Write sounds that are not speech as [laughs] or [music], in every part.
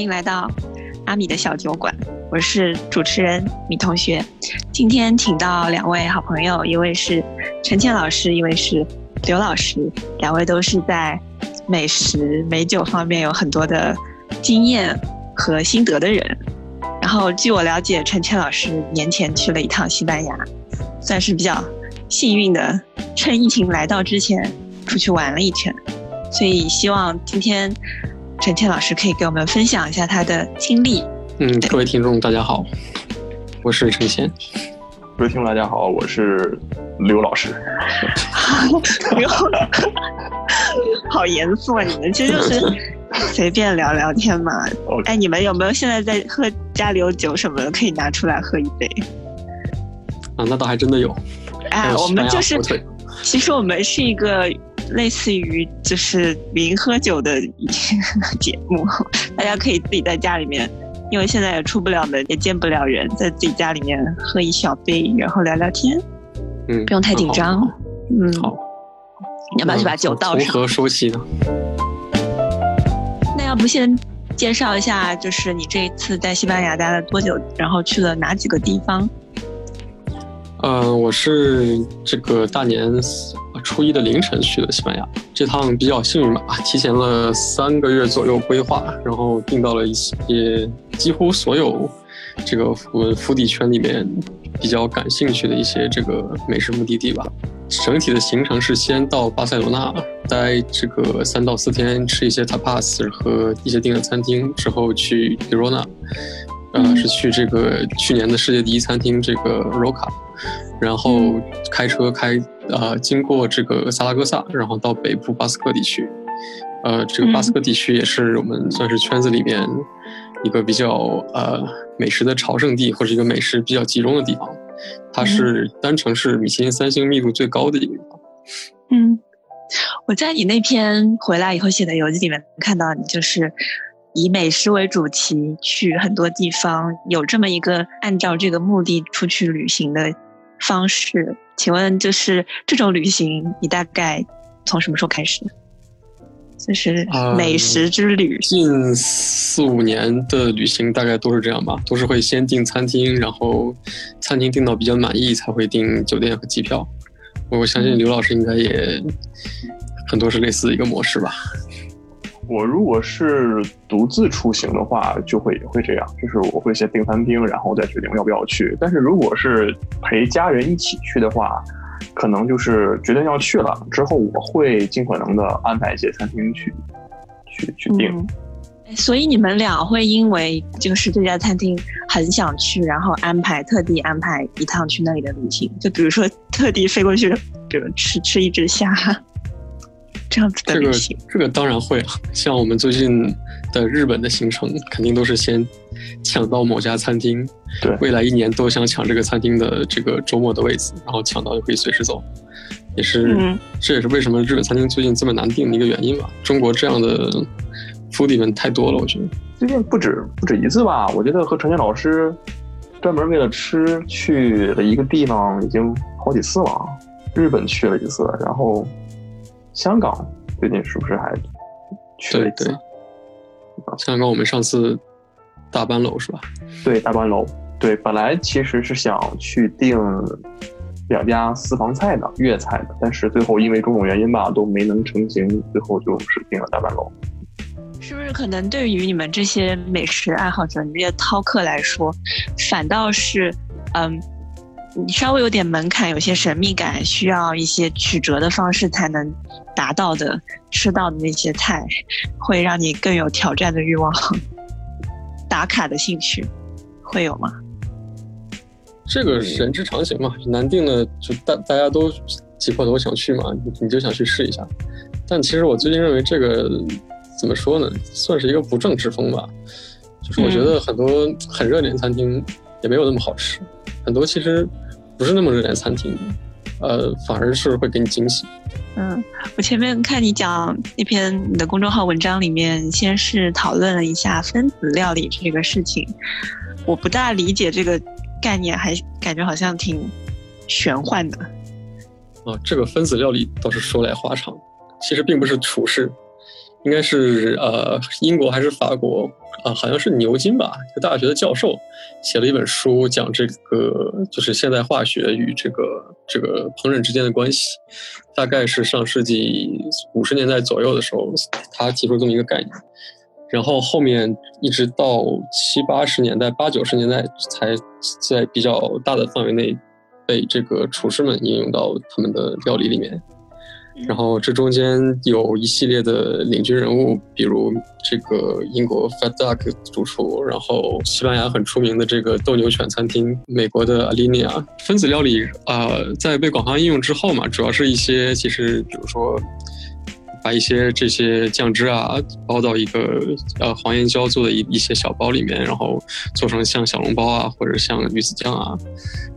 欢迎来到阿米的小酒馆，我是主持人米同学。今天请到两位好朋友，一位是陈倩老师，一位是刘老师，两位都是在美食美酒方面有很多的经验和心得的人。然后据我了解，陈倩老师年前去了一趟西班牙，算是比较幸运的，趁疫情来到之前出去玩了一圈。所以希望今天陈倩老师可以给我们分享一下他的经历。嗯，各位听众大家好，我是陈倩。各位听众大家好，我是刘老师。[laughs] 刘，好严肃啊！你们其实就是随便聊聊天嘛。哎，你们有没有现在在喝家里有酒什么的，可以拿出来喝一杯？啊，那倒还真的有。哎，我们就是，其实我们是一个。类似于就是零喝酒的 [laughs] 节目，大家可以自己在家里面，因为现在也出不了门，也见不了人，在自己家里面喝一小杯，然后聊聊天，嗯，不用太紧张，嗯，好，你要不要去把酒倒上？如何说起呢？那要不先介绍一下，就是你这一次在西班牙待了多久，然后去了哪几个地方？嗯，我是这个大年。初一的凌晨去的西班牙，这趟比较幸运吧，提前了三个月左右规划，然后订到了一些几乎所有这个我们府邸圈里面比较感兴趣的一些这个美食目的地吧。整体的行程是先到巴塞罗那待这个三到四天，吃一些 tapas 和一些订的餐厅，之后去 Girona，呃，是去这个去年的世界第一餐厅这个 Roca，然后开车开。呃，经过这个萨拉戈萨，然后到北部巴斯克地区，呃，这个巴斯克地区也是我们算是圈子里面一个比较呃美食的朝圣地，或者一个美食比较集中的地方。它是单城市米其林三星密度最高的一个地方。嗯，我在你那篇回来以后写的游记里面看到，你就是以美食为主题去很多地方，有这么一个按照这个目的出去旅行的方式。请问，就是这种旅行，你大概从什么时候开始？就是美食之旅。近四五年的旅行大概都是这样吧，都是会先订餐厅，然后餐厅订到比较满意才会订酒店和机票。我相信刘老师应该也很多是类似的一个模式吧。我如果是独自出行的话，就会也会这样，就是我会先订餐厅，然后再决定要不要去。但是如果是陪家人一起去的话，可能就是决定要去了之后，我会尽可能的安排一些餐厅去去去订。所以你们俩会因为就是这家餐厅很想去，然后安排特地安排一趟去那里的旅行，就比如说特地飞过去，比如吃吃一只虾。这样子的旅行，这个当然会啊。像我们最近的日本的行程，肯定都是先抢到某家餐厅，对，未来一年都想抢这个餐厅的这个周末的位置，然后抢到就可以随时走。也是，这也是为什么日本餐厅最近这么难订的一个原因吧。中国这样的 foodie 们太多了，我觉得。最近不止不止一次吧？我觉得和陈建老师专门为了吃去了一个地方已经好几次了。日本去了一次，然后。香港最近是不是还去了一次？香港我们上次大班楼是吧？对，大班楼。对，本来其实是想去订两家私房菜的粤菜的，但是最后因为种种原因吧，都没能成行，最后就是订了大班楼。是不是可能对于你们这些美食爱好者、你这些饕客来说，反倒是嗯？你稍微有点门槛，有些神秘感，需要一些曲折的方式才能达到的，吃到的那些菜，会让你更有挑战的欲望，[laughs] 打卡的兴趣，会有吗？这个人之常情嘛，难定的就大大家都挤破头想去嘛，你就想去试一下。但其实我最近认为这个怎么说呢，算是一个不正之风吧，就是我觉得很多很热点餐厅也没有那么好吃。很多其实不是那么热点餐厅，呃，反而是会给你惊喜。嗯，我前面看你讲那篇你的公众号文章里面，先是讨论了一下分子料理这个事情，我不大理解这个概念，还感觉好像挺玄幻的。啊，这个分子料理倒是说来话长，其实并不是厨师，应该是呃英国还是法国啊？好像是牛津吧，一个大学的教授写了一本书，讲这个就是现代化学与这个这个烹饪之间的关系。大概是上世纪五十年代左右的时候，他提出这么一个概念。然后后面一直到七八十年代、八九十年代，才在比较大的范围内被这个厨师们应用到他们的料理里面。然后这中间有一系列的领军人物，比如这个英国 Fat Duck 主厨，然后西班牙很出名的这个斗牛犬餐厅，美国的 Alinea 分子料理啊，在被广泛应用之后嘛，主要是一些其实比如说。把一些这些酱汁啊包到一个呃黄岩椒做的一一些小包里面，然后做成像小笼包啊，或者像鱼子酱啊，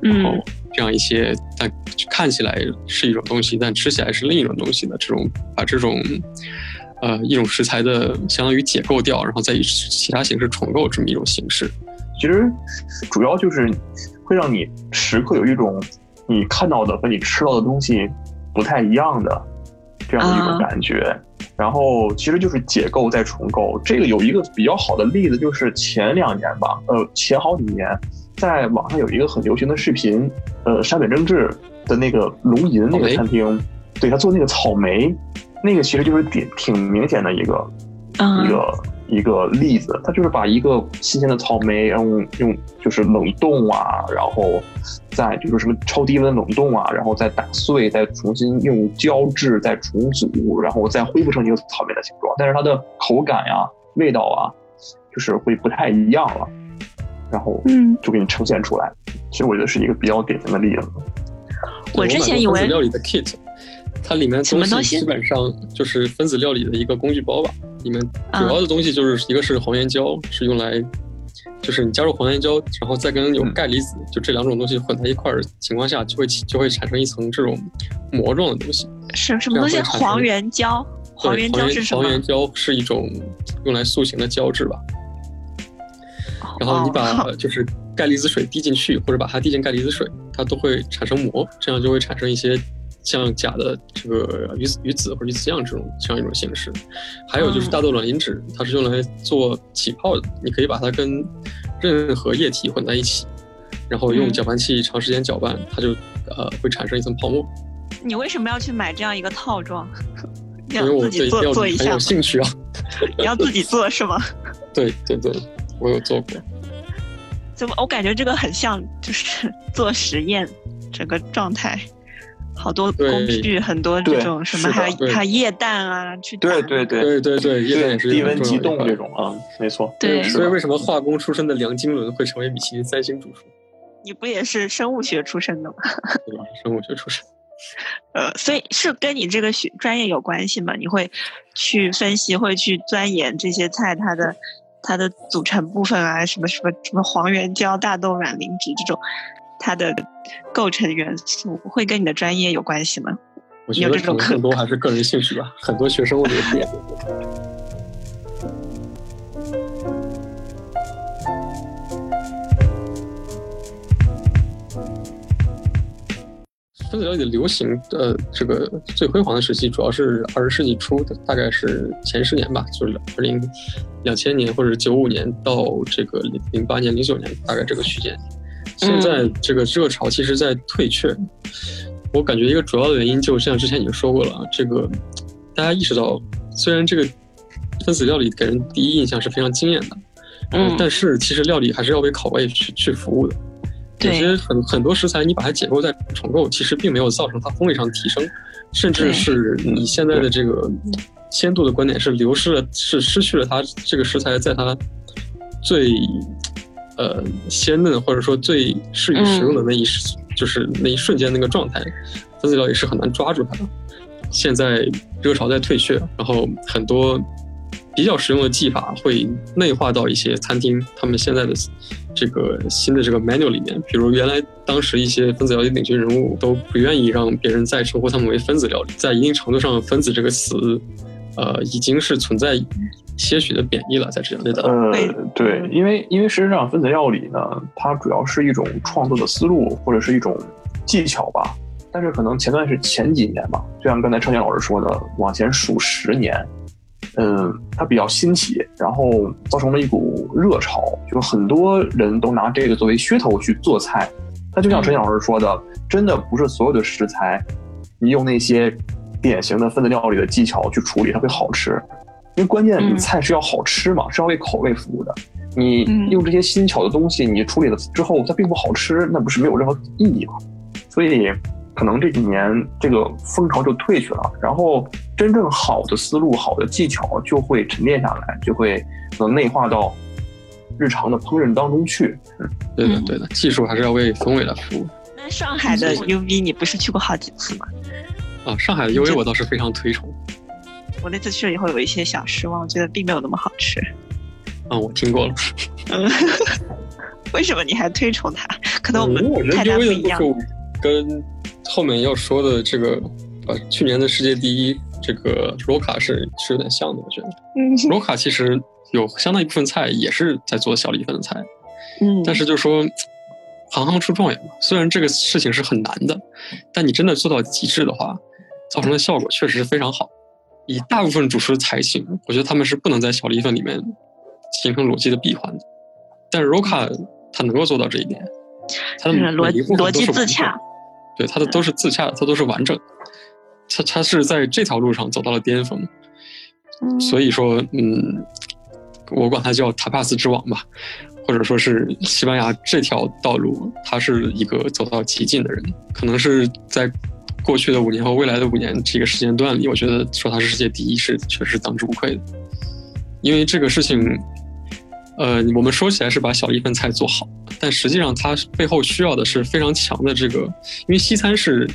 然后这样一些，但看起来是一种东西，但吃起来是另一种东西的这种，把这种呃一种食材的相当于解构掉，然后再以其他形式重构这么一种形式。其实主要就是会让你时刻有一种你看到的和你吃到的东西不太一样的。这样的一个感觉，然后其实就是解构再重构。这个有一个比较好的例子，就是前两年吧，呃，前好几年，在网上有一个很流行的视频，呃，山本正治的那个龙吟那个餐厅，对他做那个草莓，那个其实就是挺挺明显的一个一个。一个例子，它就是把一个新鲜的草莓，然后用就是冷冻啊，然后再就是什么超低温冷冻啊，然后再打碎，再重新用胶质再重组，然后再恢复成一个草莓的形状。但是它的口感呀、味道啊，就是会不太一样了。然后，嗯，就给你呈现出来。其实我觉得是一个比较典型的例子。我之前以为料理的 kit，它里面东西基本上就是分子料理的一个工具包吧。里面主要的东西就是一个是黄岩胶，是用来，就是你加入黄岩胶，然后再跟有钙离子，就这两种东西混在一块儿情况下，就会就会产生一层这种膜状的东西。什什么东西？黄原胶？黄原胶是什么？黄原胶是一种用来塑形的胶质吧。然后你把就是钙离子水滴进去，或者把它滴进钙离子水，它都会产生膜，这样就会产生一些。像假的这个鱼子鱼子或者鱼子酱这种这样一种形式，还有就是大豆卵磷脂，它是用来做起泡的。你可以把它跟任何液体混在一起，然后用搅拌器长时间搅拌，它就呃会产生一层泡沫。你为什么要去买这样一个套装？因为我对做做一下，有兴趣啊。你要自己做是吗？[laughs] 对对对，我有做过。怎么？我感觉这个很像就是做实验整个状态。好多工具，很多这种什么，还有还液氮啊，去对对对对对，液氮也是低温急冻这种啊，没错。对，所以为什么化工出身的梁金伦会成为米其林三星主厨？你不也是生物学出身的吗？[laughs] 对吧？生物学出身。呃，所以是跟你这个学专业有关系吗？你会去分析，会去钻研这些菜它的它的组成部分啊，什么什么什么黄原胶、大豆卵磷脂这种。它的构成元素会跟你的专业有关系吗？我觉得可能更多还是个人兴趣吧。很多学生物理变。分子料理的流行的这个最辉煌的时期，主要是二十世纪初的，大概是前十年吧，就是二零两千年或者九五年到这个零零八年、零九年，大概这个区间。现在这个热潮其实在退却，我感觉一个主要的原因，就像之前已经说过了，这个大家意识到，虽然这个分子料理给人第一印象是非常惊艳的，嗯，但是其实料理还是要为口味去去服务的。有些很很多食材，你把它解构再重构，其实并没有造成它风味上的提升，甚至是你现在的这个鲜度的观点是流失了，是失去了它这个食材在它最。呃，鲜嫩或者说最适于食用的那一时，就是那一瞬间那个状态，分子料理是很难抓住它的。现在热潮在退却，然后很多比较实用的技法会内化到一些餐厅他们现在的这个新的这个 menu 里面。比如原来当时一些分子料理领军人物都不愿意让别人再称呼他们为分子料理，在一定程度上，分子这个词，呃，已经是存在。些许的贬义了，在这样的呃，对，因为因为事实上分子料理呢，它主要是一种创作的思路或者是一种技巧吧。但是可能前段是前几年吧，就像刚才程健老师说的，往前数十年，嗯，它比较新奇，然后造成了一股热潮，就是很多人都拿这个作为噱头去做菜。那就像陈老师说的，真的不是所有的食材，你用那些典型的分子料理的技巧去处理，它会好吃。因为关键你菜是要好吃嘛，是要为口味服务的。你用这些新巧的东西，你处理了之后它并不好吃，那不是没有任何意义吗？所以。可能这几年这个风潮就退去了，然后真正好的思路、好的技巧就会沉淀下来，就会能内化到日常的烹饪当中去。嗯，对的，对的，技术还是要为风味来服务。那上海的 UV 你不是去过好几次吗？啊，上海的 UV 我倒是非常推崇。我那次去了以后有一些小失望，觉得并没有那么好吃。嗯，我听过了。嗯，为什么你还推崇它？可能我们太大不一样。跟后面要说的这个，呃，去年的世界第一这个罗卡是是有点像的，我觉得。嗯。罗卡其实有相当一部分菜也是在做小李粉的菜，嗯。但是就说，行行出状元嘛。虽然这个事情是很难的，但你真的做到极致的话，造成的效果确实是非常好。以大部分主持的才情，我觉得他们是不能在小米粉里面形成逻辑的闭环的。但是 Roca 他能够做到这一点，他的逻逻辑自洽。对，他的都是自洽，他都是完整，他他是在这条路上走到了巅峰，所以说，嗯，我管它叫塔帕斯之王吧，或者说是西班牙这条道路，他是一个走到极尽的人，可能是在过去的五年和未来的五年这个时间段里，我觉得说他是世界第一是确实当之无愧的，因为这个事情。呃，我们说起来是把小一份菜做好，但实际上它背后需要的是非常强的这个，因为西餐是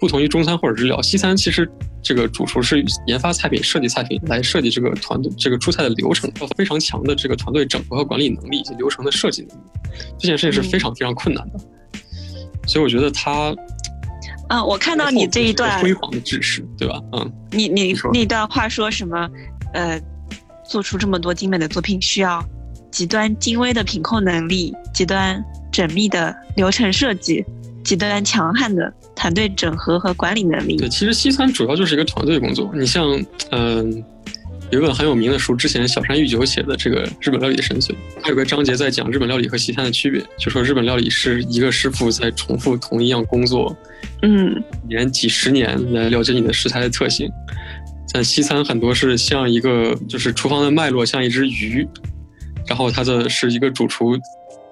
不同于中餐或者日料，西餐其实这个主厨是研发菜品、设计菜品来设计这个团队这个出菜的流程，要非常强的这个团队整合和管理能力以及流程的设计能力，这件事情是非常非常困难的。所以我觉得他，啊，我看到你这一段辉煌的知识，对吧？嗯，你你那段话说什么？呃，做出这么多精美的作品需要。极端精微的品控能力，极端缜密的流程设计，极端强悍的团队整合和管理能力。对，其实西餐主要就是一个团队工作。你像，嗯，有一本很有名的书，之前小山裕久写的这个《日本料理的神髓》，它有个章节在讲日本料理和西餐的区别，就说日本料理是一个师傅在重复同一样工作，嗯，年几十年来了解你的食材的特性。但西餐很多是像一个，就是厨房的脉络像一只鱼。然后它的是一个主厨，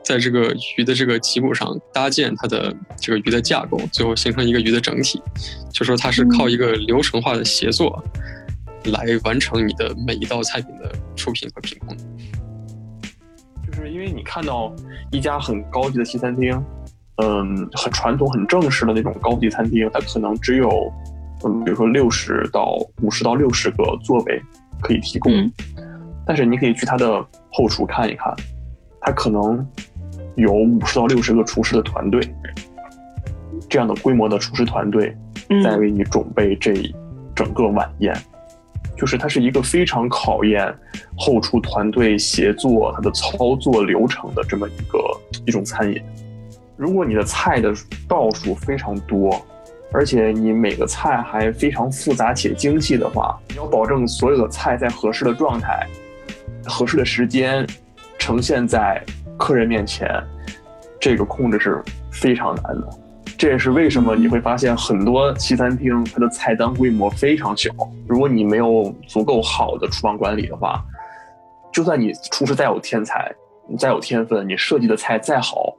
在这个鱼的这个脊骨上搭建它的这个鱼的架构，最后形成一个鱼的整体。就说它是靠一个流程化的协作，来完成你的每一道菜品的出品和品控。就是因为你看到一家很高级的西餐厅，嗯，很传统、很正式的那种高级餐厅，它可能只有，嗯，比如说六十到五十到六十个座位可以提供。但是你可以去它的后厨看一看，它可能有五十到六十个厨师的团队，这样的规模的厨师团队在为你准备这整个晚宴，就是它是一个非常考验后厨团队协作、它的操作流程的这么一个一种餐饮。如果你的菜的道数非常多。而且你每个菜还非常复杂且精细的话，你要保证所有的菜在合适的状态。合适的时间呈现在客人面前，这个控制是非常难的。这也是为什么你会发现很多西餐厅它的菜单规模非常小。如果你没有足够好的厨房管理的话，就算你厨师再有天才，你再有天分，你设计的菜再好，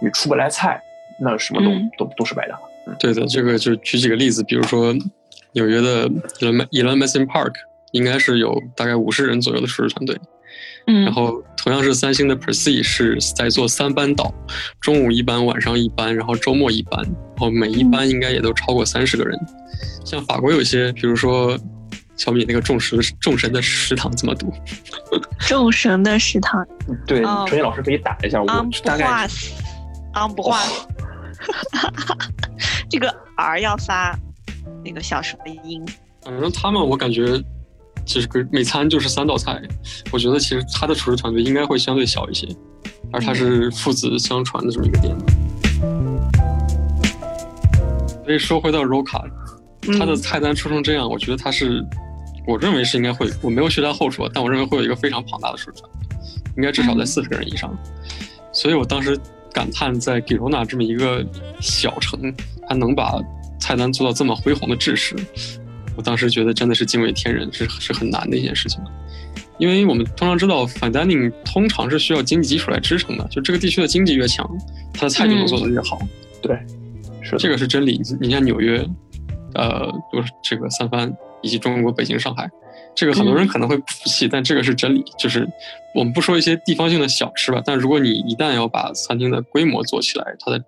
你出不来菜，那什么都都都是白搭。对的，这个就举几个例子，比如说纽约的 Elan Park。应该是有大概五十人左右的厨师团队，嗯，然后同样是三星的 Percy 是在做三班倒，中午一班，晚上一班，然后周末一班，然后每一班应该也都超过三十个人。像法国有一些，比如说小米那个众神众神的食堂怎么读？[laughs] 众神的食堂。对，陈毅老师可以打一下，我大概。昂不化，这个 R 要发那个小舌音。反正他们，我感觉。其实每餐就是三道菜，我觉得其实他的厨师团队应该会相对小一些，而他是父子相传的这么一个店。所以说回到 Roca，他的菜单出成这样，我觉得他是我认为是应该会，我没有去他后厨，但我认为会有一个非常庞大的数量，应该至少在四十个人以上。所以我当时感叹，在吉罗纳这么一个小城，他能把菜单做到这么恢宏的制式，我当时觉得真的是惊为天人，是是很难的一件事情。因为我们通常知道，fine dining 通常是需要经济基础来支撑的，就这个地区的经济越强，它的菜就能做得越好。对，是这个是真理。你像纽约，呃，就是这个三藩以及中国北京、上海，这个很多人可能会不服气，但这个是真理。就是我们不说一些地方性的小吃吧，但如果你一旦要把餐厅的规模做起来，它的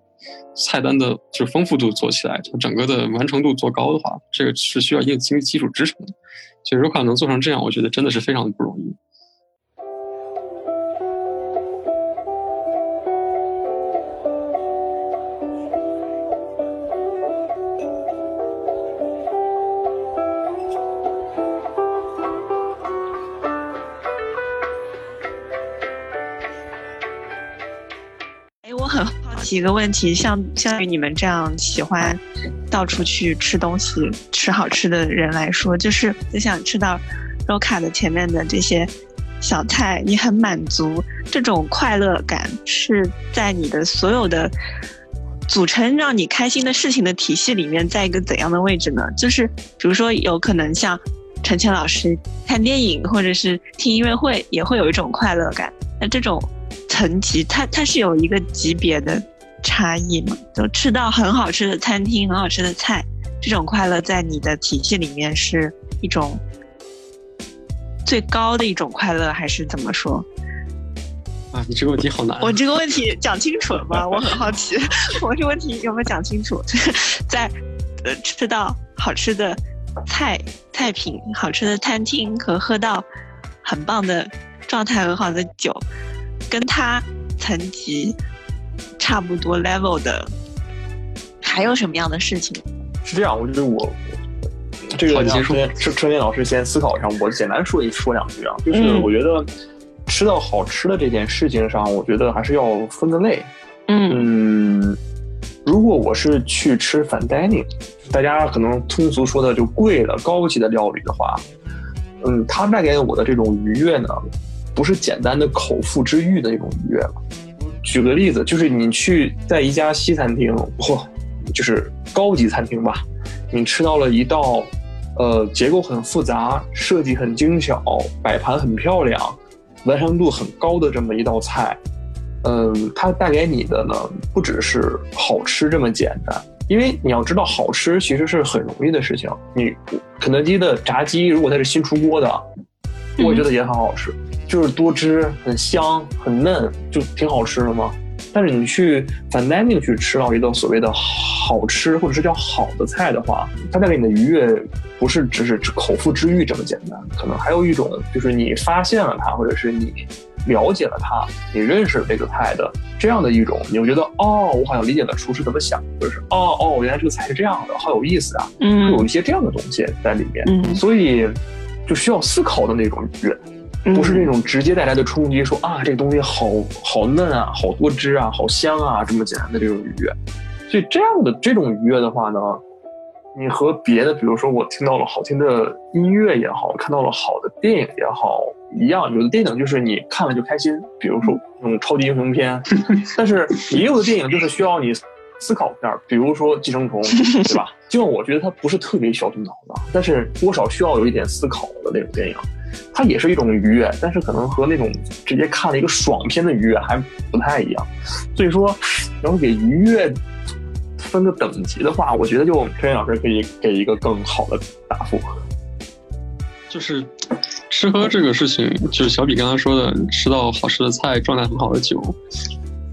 菜单的就是丰富度做起来，它整个的完成度做高的话，这个是需要一定经济基础支撑的。就如果能做成这样，我觉得真的是非常的不容易。一个问题，像像于你们这样喜欢到处去吃东西、吃好吃的人来说，就是就想吃到 Roca 的前面的这些小菜，你很满足，这种快乐感是在你的所有的组成让你开心的事情的体系里面，在一个怎样的位置呢？就是比如说，有可能像陈谦老师看电影或者是听音乐会，也会有一种快乐感。那这种。层级，它它是有一个级别的差异嘛？就吃到很好吃的餐厅、很好吃的菜，这种快乐在你的体系里面是一种最高的一种快乐，还是怎么说？啊，你这个问题好难。我这个问题讲清楚了吗？[laughs] 我很好奇，[laughs] 我这个问题有没有讲清楚？[laughs] 在呃吃到好吃的菜菜品、好吃的餐厅和喝到很棒的状态很好的酒。跟他层级差不多 level 的，还有什么样的事情？是这样，我觉得我这个先春春春天老师先思考一下，我简单说一说两句啊。就是我觉得吃到好吃的这件事情上，我觉得还是要分个类。嗯，如果我是去吃 fine dining，大家可能通俗说的就贵的高级的料理的话，嗯，它带给我的这种愉悦呢？不是简单的口腹之欲的那种愉悦了。举个例子，就是你去在一家西餐厅，嚯，就是高级餐厅吧，你吃到了一道，呃，结构很复杂、设计很精巧、摆盘很漂亮、完成度很高的这么一道菜，嗯，它带给你的呢，不只是好吃这么简单。因为你要知道，好吃其实是很容易的事情。你肯德基的炸鸡，如果它是新出锅的，我觉得也很好吃。就是多汁、很香、很嫩，就挺好吃的吗？但是你去 fine dining 去吃到一道所谓的好吃或者是叫好的菜的话，它带给你的愉悦不是只是口腹之欲这么简单，可能还有一种就是你发现了它，或者是你了解了它，你认识了这个菜的这样的一种，你会觉得哦，我好像理解了厨师怎么想，或者是哦哦，原来这个菜是这样的，好有意思啊，嗯，有一些这样的东西在里面，嗯，所以就需要思考的那种愉悦。不是那种直接带来的冲击，说啊，这个东西好好嫩啊，好多汁啊，好香啊，这么简单的这种愉悦。所以这样的这种愉悦的话呢，你和别的，比如说我听到了好听的音乐也好，看到了好的电影也好一样。有的电影就是你看了就开心，比如说那种超级英雄片，[laughs] 但是也有的电影就是需要你思考片，比如说《寄生虫》，[laughs] 对吧？就我觉得它不是特别小动脑的，但是多少需要有一点思考的那种电影。它也是一种愉悦，但是可能和那种直接看了一个爽片的愉悦还不太一样。所以说，然后给愉悦分个等级的话，我觉得就陈岩老师可以给一个更好的答复。就是吃喝这个事情，就是小比刚刚说的，吃到好吃的菜，状态很好的酒，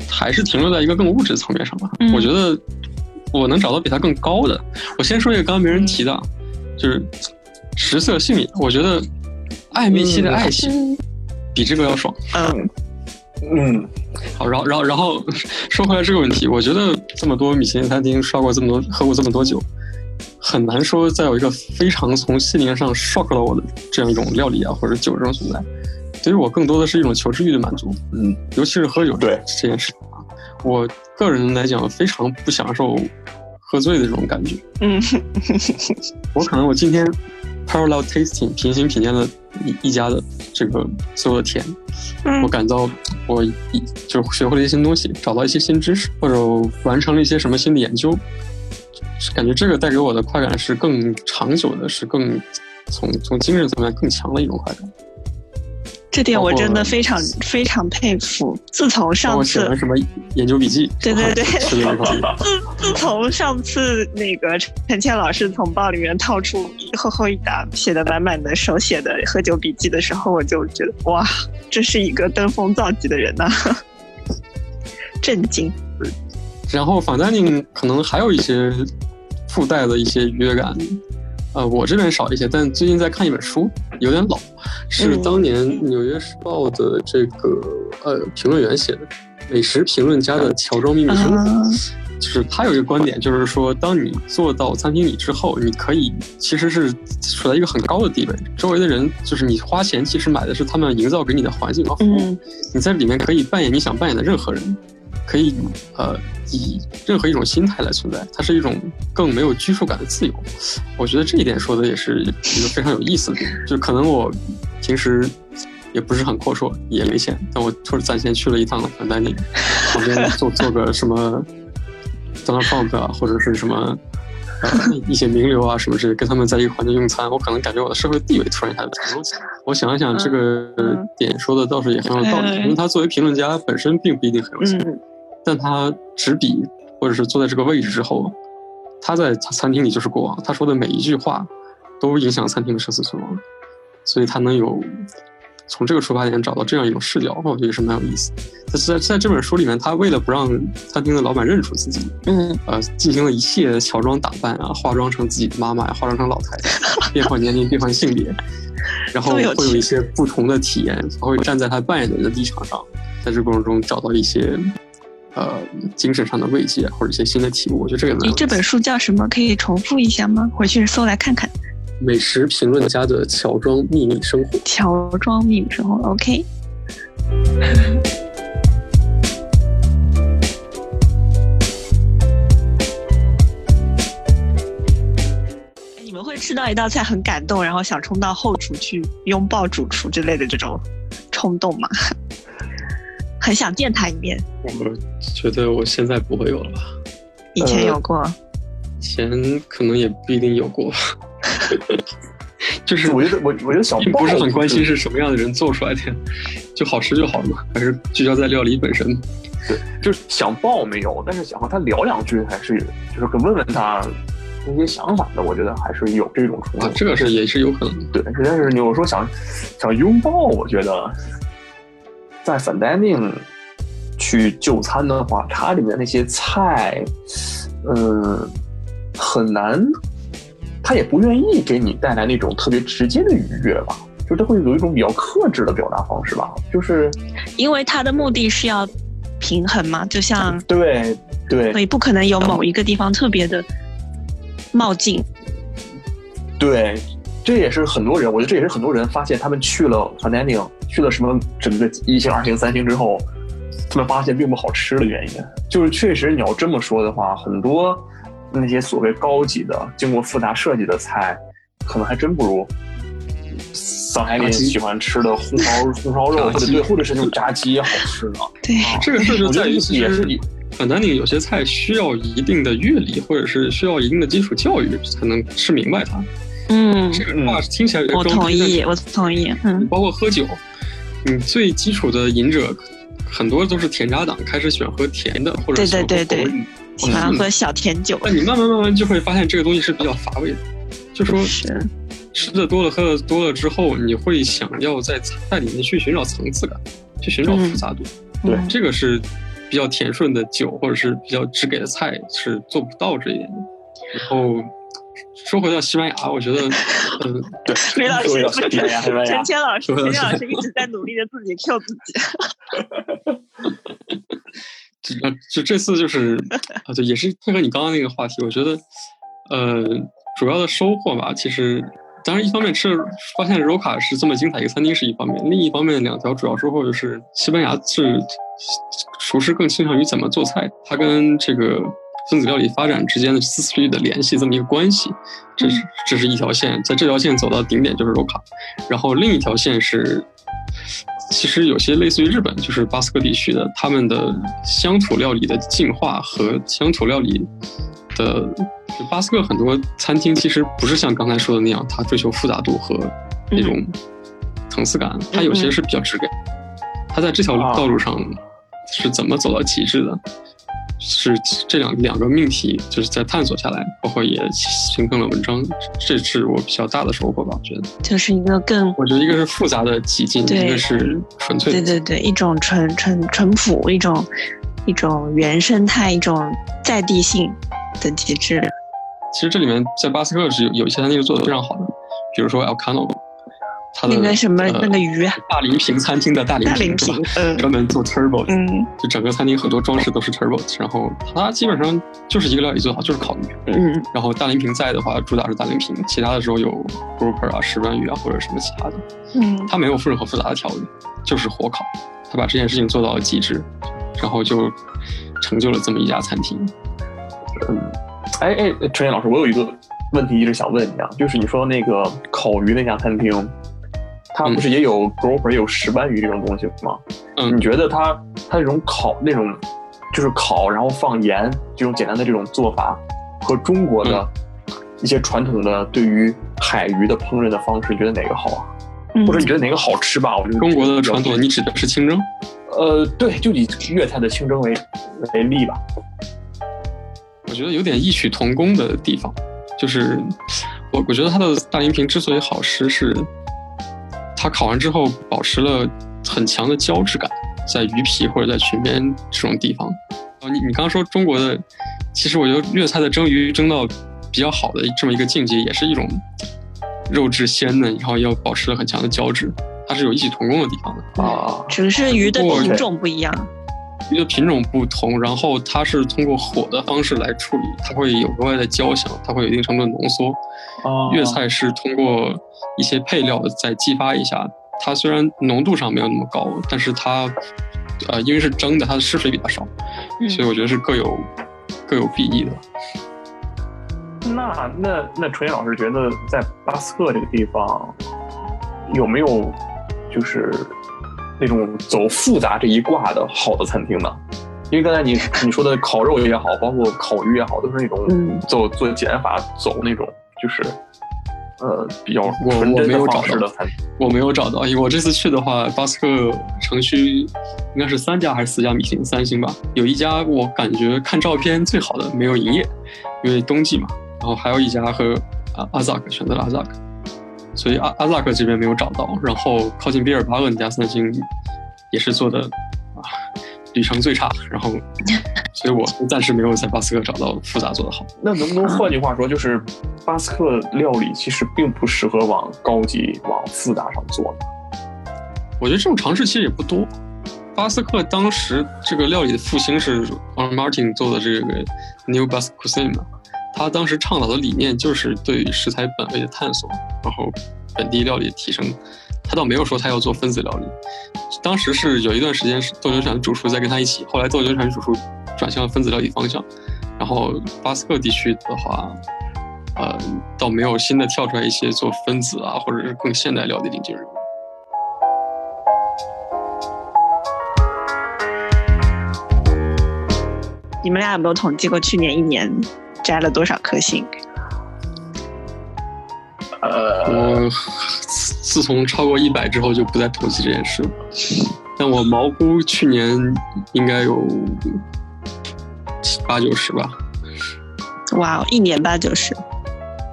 还是停留在一个更物质层面上吧。我觉得我能找到比它更高的。我先说一个刚刚没人提的，就是食色性也。我觉得。暧昧期的爱情比这个要爽。嗯嗯，好，然后然后然后说回来这个问题，我觉得这么多米其林餐厅刷过这么多，喝过这么多酒，很难说再有一个非常从心灵上 shock 到我的这样一种料理啊或者酒这种存在。对于我更多的是一种求知欲的满足。嗯，尤其是喝酒对这件事啊，我个人来讲非常不享受喝醉的这种感觉。嗯，我可能我今天。Parallel tasting 平行品鉴的一一家的这个所有的甜，嗯我感到我一就学会了一些新东西，找到一些新知识，或者完成了一些什么新的研究，感觉这个带给我的快感是更长久的，是更从从精神层面更强的一种快感。这点我真的非常非常佩服。自从上次括写了什么研究笔记，对对对 [laughs] [laughs] 自自从上次那个陈倩老师从包里面掏出一厚厚一沓写的满满的手写的喝酒笔记的时候，我就觉得哇，这是一个登峰造极的人呐、[laughs] 震惊。然后反 dining 可能还有一些附带的一些愉悦感，呃，我这边少一些，但最近在看一本书，有点老，是嗯当年《纽约时报》的这个呃评论员写的，美食评论家的乔装秘密生活。啊 [laughs] 就是他有一个观点，就是说，当你坐到餐厅里之后，你可以其实是处在一个很高的地位，周围的人就是你花钱，其实买的是他们营造给你的环境和服务。嗯你在里面可以扮演你想扮演的任何人，可以呃以任何一种心态来存在，它是一种更没有拘束感的自由。我觉得这一点说的也是一个非常有意思的点，就可能我平时也不是很阔绰，也没钱，但我突然攒钱去了一趟反丹尼，旁边做做个什么 Donald Trump 啊，或者是什么。呃，一些名流啊什么之类，跟他们在一个环境用餐，我可能感觉我的社会地位突然一下子提升起来。我想一想，这个嗯点说的倒是也很有道理，嗯因为他作为评论家本身并不一定很有钱，嗯但他执笔或者是坐在这个位置之后，他在餐厅里就是国王，他说的每一句话都影响餐厅的生死存亡，所以他能有从这个出发点找到这样一种视角，我觉得是蛮有意思的。但是在在这本书里面，他为了不让餐厅的老板认出自己，嗯。呃，进行了一系列的乔装打扮啊，化妆成自己的妈妈呀，化妆成老太太，变换年龄，变换性别，然后会有一些不同的体验，他会站在他扮演的人的立场上，在这个过程中找到一些呃精神上的慰藉或者一些新的体悟。我觉得这个蛮有意思你这本书叫什么？可以重复一下吗？回去搜来看看。美食评论家的乔装秘密生活。乔装秘密生活，OK。[laughs] 哎你们会吃到一道菜很感动，然后想冲到后厨去拥抱主厨之类的这种冲动吗？很想见他一面。我觉得我现在不会有了吧，以前有过，以前可能也不一定有过，就是我觉得我我觉得小并不是很关心是是什么样的人做出来的，就好吃就好了嘛，[laughs] 还是聚焦在料理本身。对，就是想抱没有，但是想和他聊两句还是就是跟问问他那些想法的，我觉得还是有这种冲啊动。，这个是也是有可能的。对，但是你有说想想拥抱，我觉得在 fine dining 去就餐的话，它里面那些菜，嗯，很难，他也不愿意给你带来那种特别直接的愉悦吧，就是他会有一种比较克制的表达方式吧，就是因为他的目的是要平衡嘛，就像对对所以不可能有某一个地方特别的冒进。对，这也是很多人，我觉得这也是很多人发现他们去了 fine dining，去了什么整个一星、二星、三星之后，他们发现并不好吃的原因，就是确实你要这么说的话，很多那些所谓高级的、经过复杂设计的菜，可能还真不如上海人喜欢吃的红烧 [laughs] 红烧肉，或者对，或者是那种炸鸡好吃呢。对，啊这个事就在于其实也是反单宁有些菜需要一定的阅历，或者是需要一定的基础教育才能吃明白它。嗯，这个话听起来有点我同意，我同意。嗯，包括喝酒，你最基础的饮者很多都是甜渣党，开始喜欢喝甜的，或者对喜欢对对。对喜欢喝小甜酒。但你慢慢慢慢就会发现这个东西是比较乏味的，就说，吃的多了喝的多了之后，你会想要在菜里面去寻找层次感，去寻找复杂度。对。嗯这个是比较甜顺的酒或者是比较直给的菜是做不到这一点。的。然后说回到西班牙，我觉得，嗯，对，李老师陈，谦老师，陈谦老师一直在努力的自己 Q 自己。[laughs] 就呃就这次就是啊，对，也是配合你刚刚那个话题，我觉得，呃，主要的收获吧，其实当然一方面吃了发现 Roca 是这么精彩一个餐厅是一方面，另一方面两条主要收获就是西班牙是厨师更倾向于怎么做菜，它跟这个分子料理发展之间的丝丝缕缕的联系这么一个关系，这是这是一条线，在这条线走到顶点就是罗卡，然后另一条线是，其实有些类似于日本，就是巴斯克地区的他们的乡土料理的进化和乡土料理的，巴斯克很多餐厅其实不是像刚才说的那样，它追求复杂度和那种层次感，它有些是比较直给，它在这条道路上是怎么走到极致的？是这两两个命题，就是在探索下来，包括也形成了文章，这是我比较大的收获吧。我觉得就是一个更，我觉得一个是复杂的极境，一个是纯粹。对对对，一种纯纯淳朴，一种一种原生态，一种在地性的极致。其实这里面在巴斯克是有有一些他那个做的非常好的，比如说那个什么那个鱼，大林平餐厅的大林平，嗯，专门做 turbo，嗯，就整个餐厅很多装饰都是 turbo，然后它基本上就是一个料理做好就是烤鱼，嗯，然后大林平在的话主打是大林平，其他的时候有 grouper 啊、石斑鱼啊或者什么其他的，嗯，它没有任何复杂的调理，就是火烤，他把这件事情做到了极致，然后就成就了这么一家餐厅。嗯，哎哎，陈岩老师，我有一个问题一直想问你啊，就是你说那个烤鱼那家餐厅。它不是也有 grouper 也有石斑鱼这种东西吗？嗯，你觉得它它这种烤那种就是烤然后放盐这种简单的这种做法，和中国的一些传统的对于海鱼的烹饪的方式，你觉得哪个好啊？或者你觉得哪个好吃吧？我觉得中国的传统，你指的是清蒸？呃，对，就以粤菜的清蒸为为例吧。我觉得有点异曲同工的地方，就是我我觉得它的大鳞平之所以好吃是。它烤完之后保持了很强的胶质感，在鱼皮或者在裙边这种地方。哦，你你刚刚说中国的，其实我觉得粤菜的蒸鱼蒸到比较好的这么一个境界，也是一种肉质鲜嫩，然后要保持了很强的胶质，它是有异曲同工的地方的啊。只是鱼的品种不一样，鱼的品种不同，然后它是通过火的方式来处理，它会有额外的焦香，它会有一定程度的浓缩。粤菜是通过一些配料再激发一下，它虽然浓度上没有那么高，但是它，呃，因为是蒸的，它的湿水比较少，所以我觉得是各有各有裨益的。那那那纯岩老师觉得在巴斯克这个地方有没有就是那种走复杂这一挂的好的餐厅呢？因为刚才你 [laughs] 你说的烤肉也好，包括烤鱼也好，都是那种走做减法走那种。就是，呃，比较我我没有找到，我没有找到。我这次去的话，巴斯克城区应该是三家还是四家米其林三星吧？有一家我感觉看照片最好的没有营业，因为冬季嘛。然后还有一家和阿阿扎克选择了阿扎克，所以阿阿扎克这边没有找到。然后靠近比尔巴鄂那家三星也是做的啊，旅程最差。然后。[laughs] 所以我暂时没有在巴斯克找到复杂做的好。那能不能换句话说，就是巴斯克料理其实并不适合往高级、往复杂上做呢？我觉得这种尝试其实也不多。巴斯克当时这个料理的复兴是 Martin 做的这个 New Basque Cuisine 嘛？他当时倡导的理念就是对于食材本味的探索，然后本地料理的提升。他倒没有说他要做分子料理。当时是有一段时间是斗牛场主厨在跟他一起，后来斗牛场主厨。转向了分子料理方向，然后巴斯克地区的话，呃，倒没有新的跳出来一些做分子啊，或者是更现代料理的领军人物。你们俩有没有统计过去年一年摘了多少颗星？呃，我自从超过一百之后就不再统计这件事了，但我毛估去年应该有七。八九十吧，哇，一年八九十，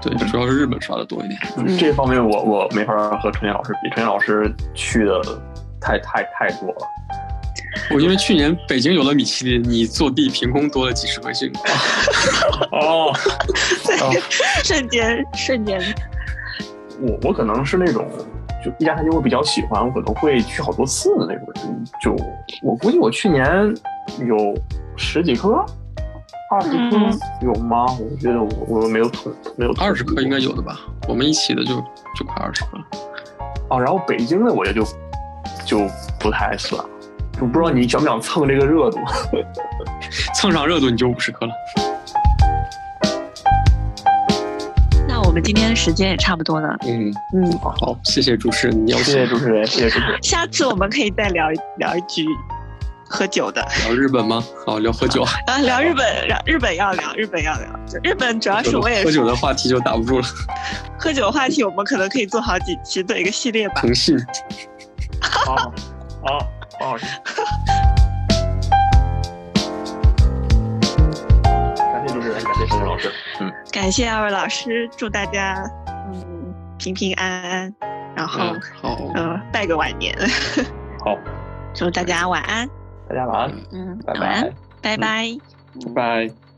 对，主要是日本刷的多一点。这方面我我没法和陈岩老师比，陈岩老师去的太太太多了。[laughs] 我因为去年北京有了米其林，你坐地凭空多了几十颗星。哦，[laughs] 瞬间瞬间，我我可能是那种就一家餐厅我比较喜欢，我可能会去好多次的那种人。就我估计我去年有十几颗。二十颗有吗？我觉得我我没有统没有二十颗应该有的吧。我们一起的就就快二十颗了。哦，然后北京的我也就就不太算，我不知道你想不想蹭这个热度，[laughs] 蹭上热度你就五十克了。那我们今天时间也差不多了，嗯。嗯，好，谢谢主持人，你要谢谢主持人，谢谢主持人。[laughs] 下次我们可以再聊聊一局喝酒的，聊日本吗？好，聊喝酒。啊，聊日本，聊日本要聊，日本要聊，日本主要是我也喝酒的话题就打不住了，[laughs] 喝酒话题我们可能可以做好几期的一个系列吧，腾讯，好，好。好。[laughs] 感谢主持人，感谢申老师。嗯，感谢二位老师，祝大家嗯平平安安，然后嗯，呃拜个晚年。好，[laughs] 祝大家晚安。大家晚安。嗯，拜晚安拜，拜拜。拜拜。